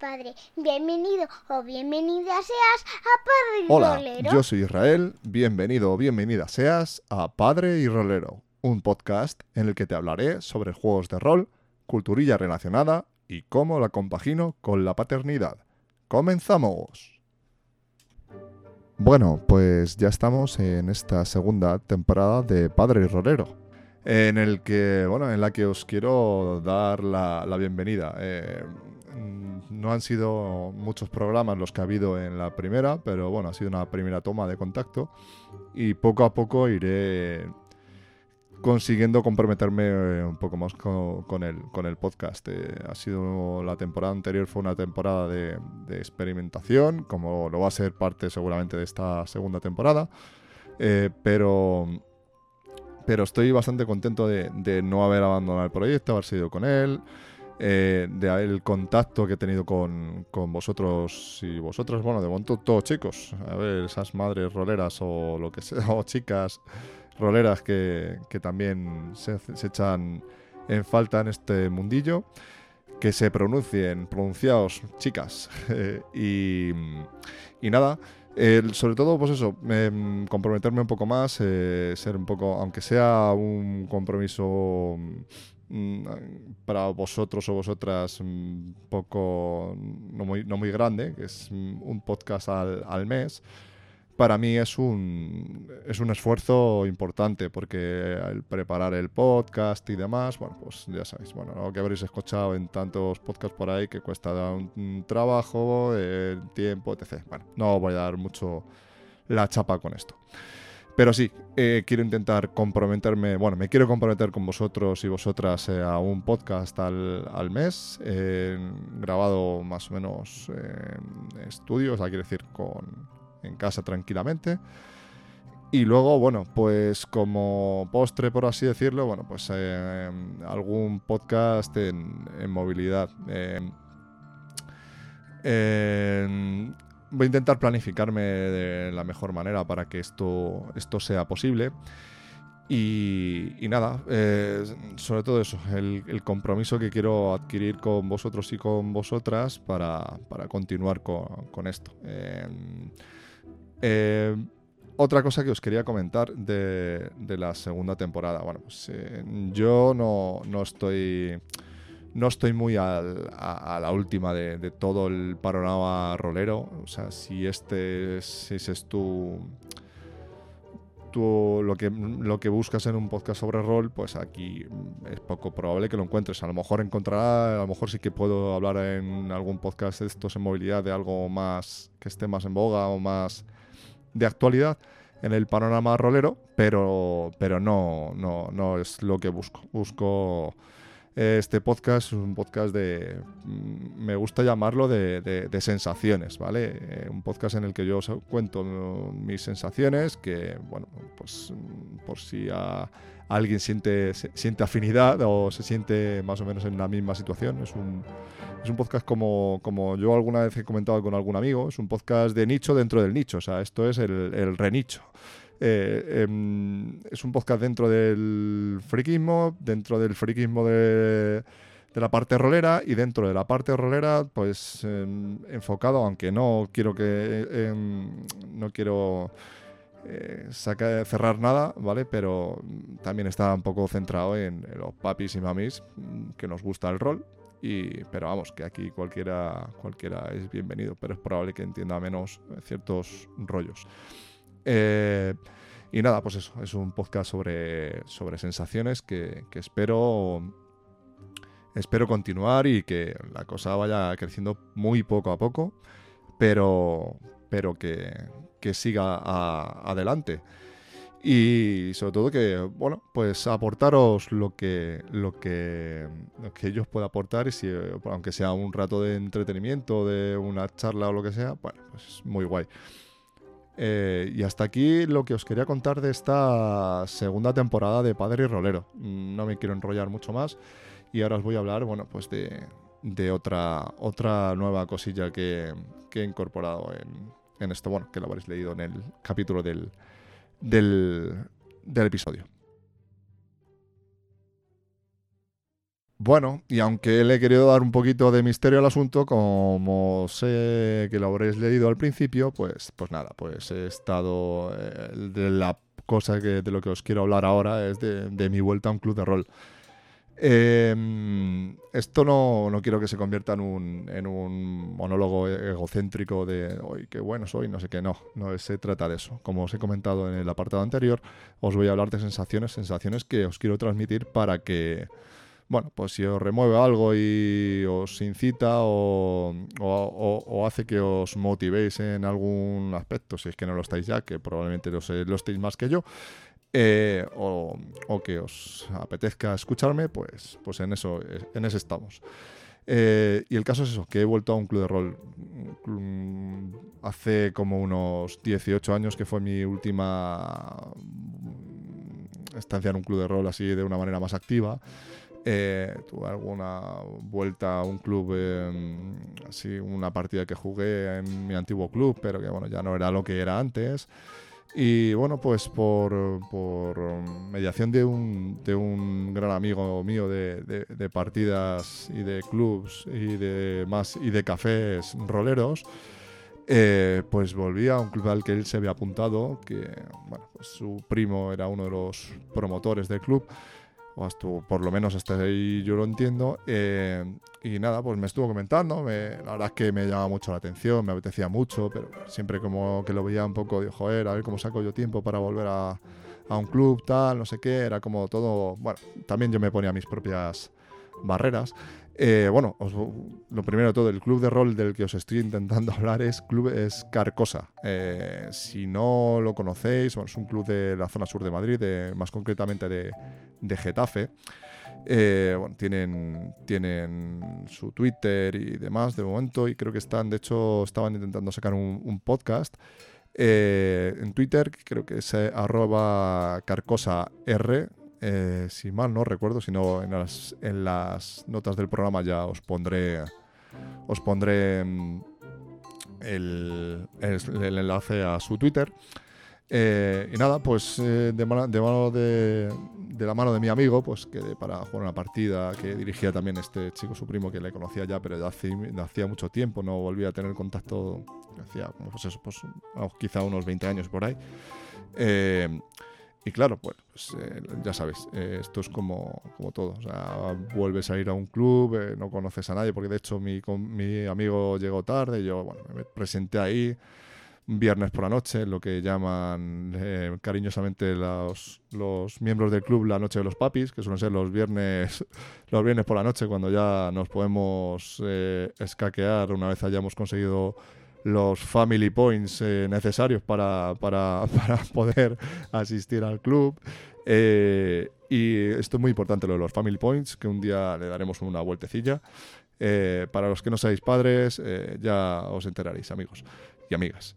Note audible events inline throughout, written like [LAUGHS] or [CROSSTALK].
padre. Bienvenido o bienvenida seas a Padre y Hola, Rolero. yo soy Israel. Bienvenido o bienvenida seas a Padre y Rolero, un podcast en el que te hablaré sobre juegos de rol, culturilla relacionada y cómo la compagino con la paternidad. ¡Comenzamos! Bueno, pues ya estamos en esta segunda temporada de Padre y Rolero, en el que, bueno, en la que os quiero dar la, la bienvenida. Eh, no han sido muchos programas los que ha habido en la primera, pero bueno, ha sido una primera toma de contacto y poco a poco iré consiguiendo comprometerme eh, un poco más con, el, con el podcast. Eh, ha sido la temporada anterior, fue una temporada de, de experimentación, como lo va a ser parte seguramente de esta segunda temporada, Eh, pero, pero estoy bastante contento de, de no haber abandonado el proyecto, haber seguido con él. Eh, de el contacto que he tenido con, con vosotros y vosotras, bueno, de momento todos chicos, a ver, esas madres roleras o lo que sea, [LAUGHS] o chicas roleras que, que también se, se echan en falta en este mundillo. Que se pronuncien, pronunciaos, chicas. [LAUGHS] y, y nada, sobre todo, pues eso, em, comprometerme un poco más, eh, ser un poco, aunque sea un compromiso mm, para vosotros o vosotras un poco no muy, no muy grande, que es mm, un podcast al, al mes, para mí es un, es un esfuerzo importante porque el preparar el podcast y demás, bueno, pues ya sabéis, bueno, lo que habréis escuchado en tantos podcasts por ahí que cuesta un, un trabajo, eh, tiempo, etc. Bueno, no voy a dar mucho la chapa con esto. Pero sí, eh, quiero intentar comprometerme, bueno, me quiero comprometer con vosotros y vosotras eh, a un podcast al, al mes, grabado más o menos en estudio, o sea, quiero decir, con, en casa tranquilamente. Y luego, bueno, pues como postre, por así decirlo, bueno, pues eh, algún podcast en, en movilidad. Eh, voy a intentar planificarme de la mejor manera para que esto, esto sea posible. Y, y nada, eh, sobre todo eso, el, compromiso que quiero adquirir con vosotros y con vosotras para, para continuar con, con esto. Eh, eh, otra cosa que os quería comentar de, de la segunda temporada. Bueno, pues eh, yo no, no estoy. No estoy muy al- a, la última de, todo el panorama rolero. O sea, si este es, es tu, tu- lo, que, lo que buscas en un podcast sobre rol, pues aquí es poco probable que lo encuentres. A lo mejor encontrará, a lo mejor sí que puedo hablar en algún podcast de estos en movilidad de algo más que esté más en boga o más de actualidad en el panorama rolero, pero, pero no, no, no es lo que busco. Busco este podcast, es un podcast de, mm, me gusta llamarlo de, sensaciones, ¿vale? Eh, un podcast en el que yo os cuento mis sensaciones, que, bueno, pues mm, por si a alguien siente, se- siente afinidad o se siente más o menos en la misma situación, es un, es un podcast como, como yo alguna vez he comentado con algún amigo, es un podcast de nicho dentro del nicho, o sea, esto es el, el renicho. Eh, em, es un podcast dentro del friquismo, dentro del friquismo de, la parte rolera y dentro de la parte rolera, pues em, enfocado, aunque no quiero que em, no quiero eh, cerrar nada, ¿vale? Pero también está un poco centrado en, los papis y mamis mm, que nos gusta el rol. Y, pero vamos, que aquí cualquiera, cualquiera es bienvenido, pero es probable que entienda menos ciertos rollos. Eh, y nada, pues eso, es un podcast sobre, sobre sensaciones que, que espero, espero continuar y que la cosa vaya creciendo muy poco a poco, pero, pero que, que siga adelante. Y sobre todo que, bueno, pues aportaros lo que, lo que, que ellos puedan aportar y si, aunque sea un rato de entretenimiento, de una charla o lo que sea, bueno, pues muy guay. Eh, y hasta aquí lo que os quería contar de esta segunda temporada de Padre y Rolero. Mm, No me quiero enrollar mucho más y ahora os voy a hablar, bueno, pues de, de otra, otra nueva cosilla que, que he incorporado en, en esto, bueno, que lo habréis leído en el capítulo del, del, del episodio. Bueno, y aunque le he querido dar un poquito de misterio al asunto, como sé que lo habréis leído al principio, pues, pues nada, pues he estado eh, de la cosa que de lo que os quiero hablar ahora es de, mi vuelta a un club de rol. Eh, esto no, no, quiero que se convierta en un, en un monólogo egocéntrico de hoy qué bueno soy, no sé qué, no, no se trata de eso. Como os he comentado en el apartado anterior, os voy a hablar de sensaciones, sensaciones que os quiero transmitir para que, bueno, pues si os remueve algo y os incita o, o, o, hace que os motivéis en algún aspecto, si es que no lo estáis ya, que probablemente lo, sé, lo estéis más que yo, eh, o, o, que os apetezca escucharme, pues, pues en eso, en ese estamos. Eh, y el caso es eso, que he vuelto a un club de rol hace como unos 18 años, que fue mi última estancia en un club de rol así de una manera más activa. Eh, tuve alguna vuelta a un club, eh, así una partida que jugué en mi antiguo club, pero que bueno, ya no era lo que era antes. Y bueno, pues por, por mediación de un, de un, gran amigo mío de, de, de, partidas y de clubs y de más y de cafés roleros, eh, pues volví a un club al que él se había apuntado, que bueno, pues su primo era uno de los promotores del club o por lo menos hasta ahí yo lo entiendo. Eh, y nada, pues me estuvo comentando, me, la verdad es que me llamaba mucho la atención, me apetecía mucho, pero siempre como que lo veía un poco, dijo, joder, a ver cómo saco yo tiempo para volver a, a un club, tal, no sé qué, era como todo, bueno, también yo me ponía mis propias barreras. Eh, bueno, lo primero de todo, el club de rol del que os estoy intentando [LAUGHS] hablar es Club es Carcosa. Eh, si no lo conocéis, es un club de la zona sur de Madrid, más concretamente de, Getafe. Eh, tienen, tienen su Twitter y demás de momento y creo que están, de hecho, estaban intentando sacar un, podcast en Twitter, creo que es eh, arroba carcosa R, eh, si mal no recuerdo, si no en las, en las notas del programa ya os pondré, os pondré mm, el, enlace a su Twitter. Eh, y nada, pues eh, de, mano, de, la mano de mi amigo, pues quedé para jugar una partida que dirigía también este chico, su primo, que le conocía ya, pero ya hacía, mucho tiempo, no volvía a tener contacto, hacía pues pues, quizá unos 20 años por ahí. Eh, y claro, pues, pues eh, ya sabes, eh, esto es como, como todo. O sea, vuelves a ir a un club, eh, no conoces a nadie, porque de hecho mi, mi amigo llegó tarde, yo bueno, me presenté ahí viernes por la noche, lo que llaman eh, cariñosamente los, los, miembros del club la noche de los papis, que suelen ser los viernes, [LAUGHS] los viernes por la noche, cuando ya nos podemos eh, escaquear una vez hayamos conseguido los family points eh, necesarios para, para, [LAUGHS] para, poder asistir al club. Eh, y esto es muy importante, lo de los family points, que un día le daremos una vueltecilla. Eh, para los que no seáis padres, ya os enteraréis, amigos y amigas.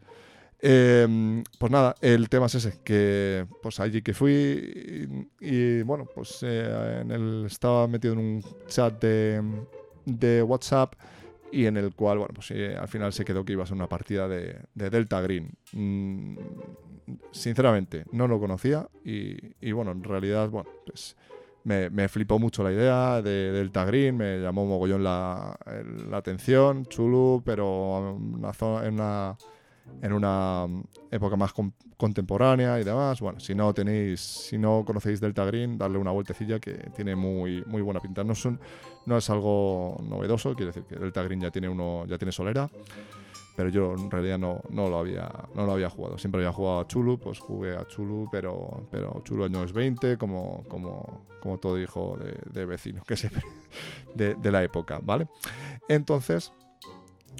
Pues nada, el tema es ese, que pues allí que fui y, bueno, pues en el, estaba metido en un chat de, de WhatsApp y en el cual, bueno, pues eh, al final se quedó que iba a ser una partida de, de Delta Green. Mm, sinceramente, no lo conocía y, bueno, en realidad, bueno, pues me, me, flipó mucho la idea de Delta Green, me llamó mogollón la, la atención, chulo, pero una zona, en una en una época más con, contemporánea y demás. Bueno, si no tenéis, si no conocéis Delta Green, darle una vueltecilla que tiene muy, muy buena pinta. No, son, no es algo novedoso, quiere decir que Delta Green ya tiene uno, ya tiene solera. Pero yo en realidad no, no, lo había, no lo había jugado. Siempre había jugado a Chulu, pues jugué a Chulu, pero, pero Chulu año es 20, como, como, como todo hijo de, vecino que se, [LAUGHS] de, de la época, ¿vale? Entonces,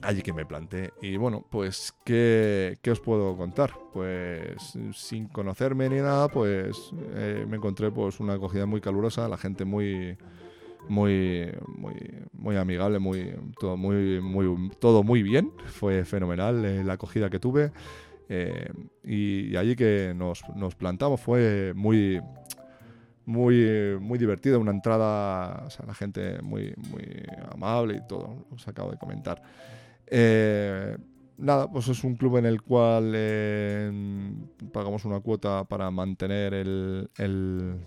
allí que me planté. Y bueno, pues, ¿qué, ¿qué, os puedo contar? Pues, sin conocerme ni nada, pues eh, me encontré pues una acogida muy calurosa, la gente muy, muy, muy, muy amigable, muy, todo muy, todo muy bien. Fue fenomenal eh, la acogida que tuve. Eh, y, y, allí que nos, nos plantamos fue muy muy, muy divertida, una entrada, o sea, la gente muy, muy amable y todo, os acabo de comentar. Eh, nada, pues es un club en el cual eh, pagamos una cuota para mantener el, el,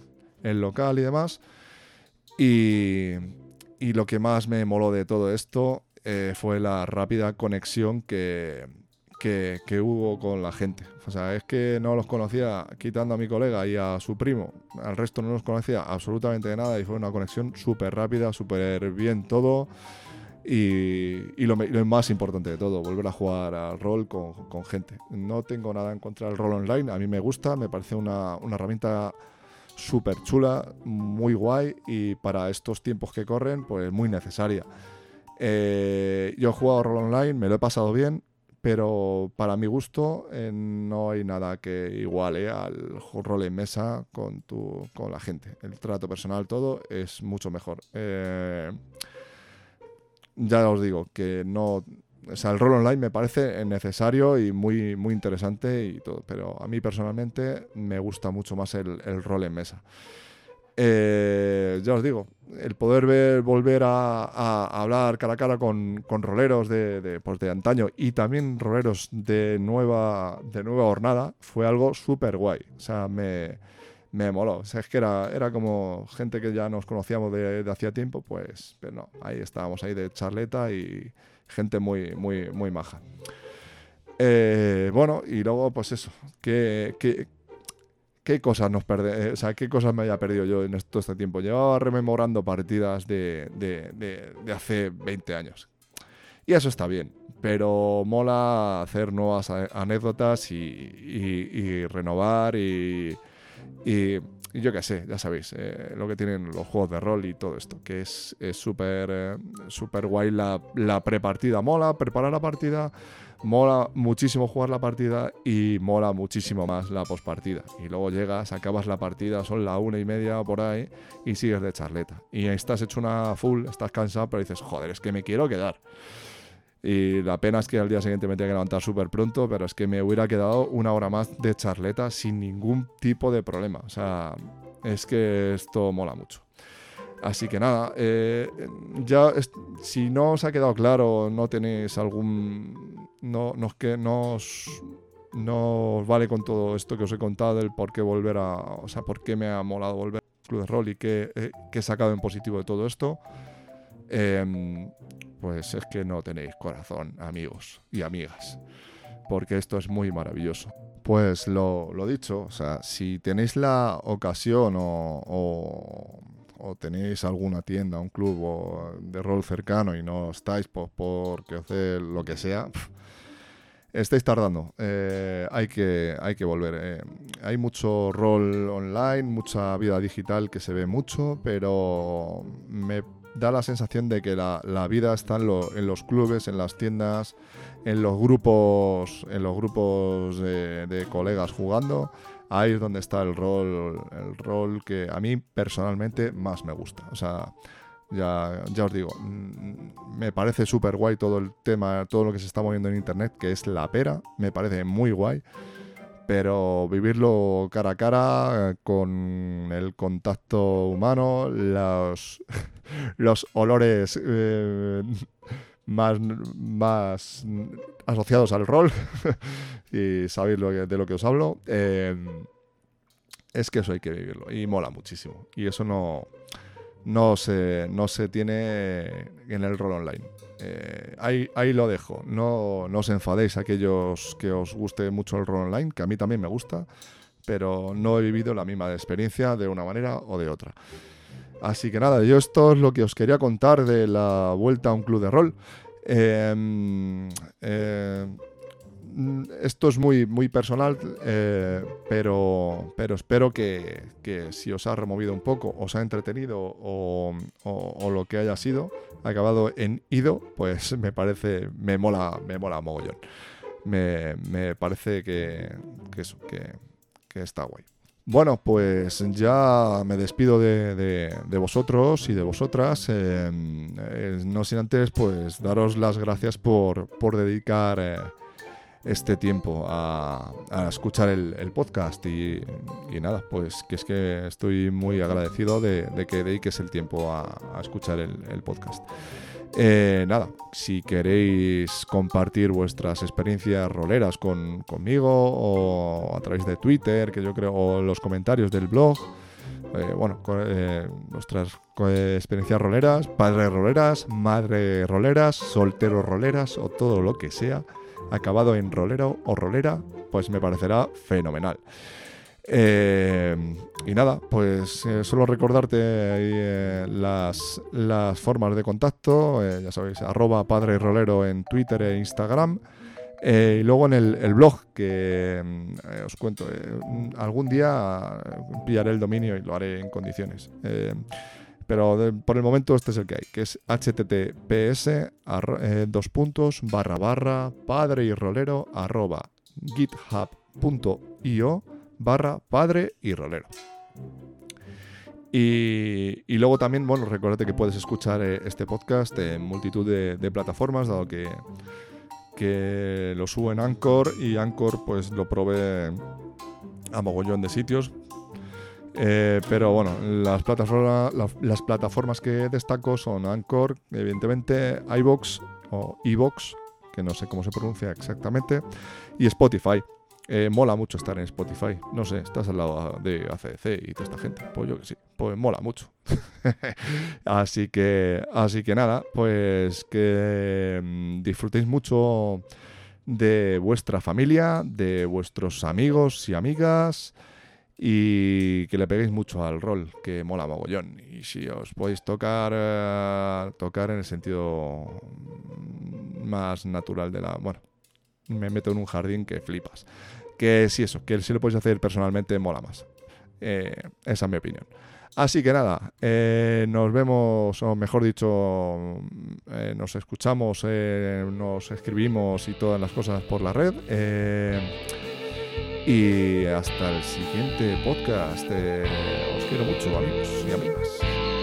el local y demás. Y, y lo que más me moló de todo esto eh, fue la rápida conexión que, que, que, hubo con la gente. O sea, es que no los conocía, quitando a mi colega y a su primo, al resto no los conocía absolutamente de nada y fue una conexión súper rápida, súper bien todo. Y, lo, más importante de todo, volver a jugar al rol con, con, gente. No tengo nada en contra del rol online, a mí me gusta, me parece una, una herramienta súper chula, muy guay y para estos tiempos que corren, pues muy necesaria. Eh, yo he jugado rol online, me lo he pasado bien, pero para mi gusto eh, no hay nada que iguale al rol en mesa con, tu, con la gente. El trato personal, todo es mucho mejor. Eh, ya os digo que no. O sea, el rol online me parece necesario y muy, muy interesante y todo, pero a mí personalmente me gusta mucho más el, rol en mesa. Eh, ya os digo, el poder ver, volver a, hablar cara a cara con, con roleros de, pues de, antaño y también roleros de nueva, de nueva jornada fue algo súper guay. O sea, me, me moló. Es que era, era como gente que ya nos conocíamos de, de hacía tiempo, pues, pero no, ahí estábamos ahí de charleta y gente muy, muy, muy maja. Eh, bueno, y luego, pues eso, que, que qué cosas nos perde, eh, o sea, qué cosas me había perdido yo en todo este tiempo. Llevaba rememorando partidas de, de, de, hace 20 años. Y eso está bien, pero mola hacer nuevas anécdotas y, y, renovar y, y, yo qué sé, ya sabéis, eh, lo que tienen los juegos de rol y todo esto, que es súper eh, súper guay la, la prepartida. Mola preparar la partida mola muchísimo jugar la partida y mola muchísimo más la postpartida. Y luego llegas, acabas la partida, son la una y media por ahí y sigues de charleta. Y estás hecho una full, estás cansado, pero dices, joder, es que me quiero quedar. Y la pena es que al día siguiente me tenía que levantar súper pronto, pero es que me hubiera quedado una hora más de charleta sin ningún tipo de problema. O sea, es que esto mola mucho. Así que nada, eh, ya si no os ha quedado claro, no tenéis algún. No, no, que no os vale con todo esto que os he contado, el por qué volver a. O sea, por qué me ha molado volver al Club de Rol y qué, eh, qué he sacado en positivo de todo esto. Em, pues es que no tenéis corazón, amigos y amigas. Porque esto es muy maravilloso. Pues lo, dicho, o sea, si tenéis la ocasión o o tenéis alguna tienda, un club de rol cercano y no estáis pues, porque hacer lo que sea, estáis tardando. Eh, hay, que, hay que volver. Eh. hay mucho rol online, mucha vida digital que se ve mucho, pero me da la sensación de que la, vida está en, en, los clubes, en las tiendas, en los grupos, en los grupos de colegas jugando ahí es donde está el rol, el rol que a mí personalmente más me gusta. O sea, ya, ya os digo, mm, me parece súper guay todo el tema, todo lo que se está moviendo en internet, que es la pera, me parece muy guay. Pero vivirlo cara a cara, con el contacto humano, los, [LAUGHS] los olores eh, más, más asociados al rol, [LAUGHS] y sabéis lo de lo que os hablo, em, es que eso hay que vivirlo y mola muchísimo. Y eso no, no, se, no se tiene en el rol online. Eh, ahí, ahí, lo dejo. No, no os enfadéis aquellos que os guste mucho el rol online, que a mí también me gusta, pero no he vivido la misma experiencia de una manera o de otra. Así que nada, yo esto es lo que os quería contar de la vuelta a un club de rol. Em, eh, esto es muy, muy personal, eh, pero, pero espero que, que, si os ha removido un poco, os ha entretenido o, o, lo que haya sido, acabado en ido, pues me parece, me mola, me mola mogollón. Me, me parece que, que eso, que, que está guay. Bueno, pues ya me despido de, vosotros y de vosotras. No sin antes, pues daros las gracias por, dedicar eh, este tiempo a, escuchar el, podcast. Y, nada, pues que es que estoy muy agradecido de, que dediques el tiempo a, escuchar el podcast. Eh, nada, si queréis compartir vuestras experiencias roleras con, conmigo o a través de Twitter, que yo creo, o los comentarios del blog, eh, bueno, nuestras experiencias roleras, padres roleras, madre roleras, solteros roleras o todo lo que sea, acabado en rolero o rolera, pues me parecerá fenomenal. Eh, y nada, pues eh, solo recordarte eh, las, las, formas de contacto, ya sabéis, arroba padre rolero en Twitter e Instagram. y luego en el, blog, que os cuento, algún día pillaré el dominio y lo haré en condiciones. Pero por el momento este es el que hay, que es https dos puntos barra barra padre y rolero arroba github.io barra padre y rolero. Y, luego también, bueno, recuerda que puedes escuchar eh, este podcast en multitud de, plataformas, dado que, que lo subo en Anchor y Anchor pues lo provee a mogollón de sitios. Eh, pero bueno, las plataformas, que destaco son Anchor, evidentemente, iBox o iBox, que no sé cómo se pronuncia exactamente, y Spotify. Eh, mola mucho estar en Spotify. No sé, estás al lado de ACDC y toda esta gente. Pues yo que sí, pues mola mucho. [LAUGHS] así que, así que nada, pues que mm, disfrutéis mucho de vuestra familia, de vuestros amigos y amigas y que le peguéis mucho al rol, que mola mogollón. Y si os podéis tocar, eh, tocar en el sentido más natural de la... Bueno, me meto en un jardín que flipas. Que si eso, que si lo podéis hacer personalmente mola más. Eh, esa es mi opinión. Así que nada, eh, nos vemos, o mejor dicho, eh, nos escuchamos, nos escribimos y todas las cosas por la red. Y hasta el siguiente podcast. os quiero mucho, amigos y amigas.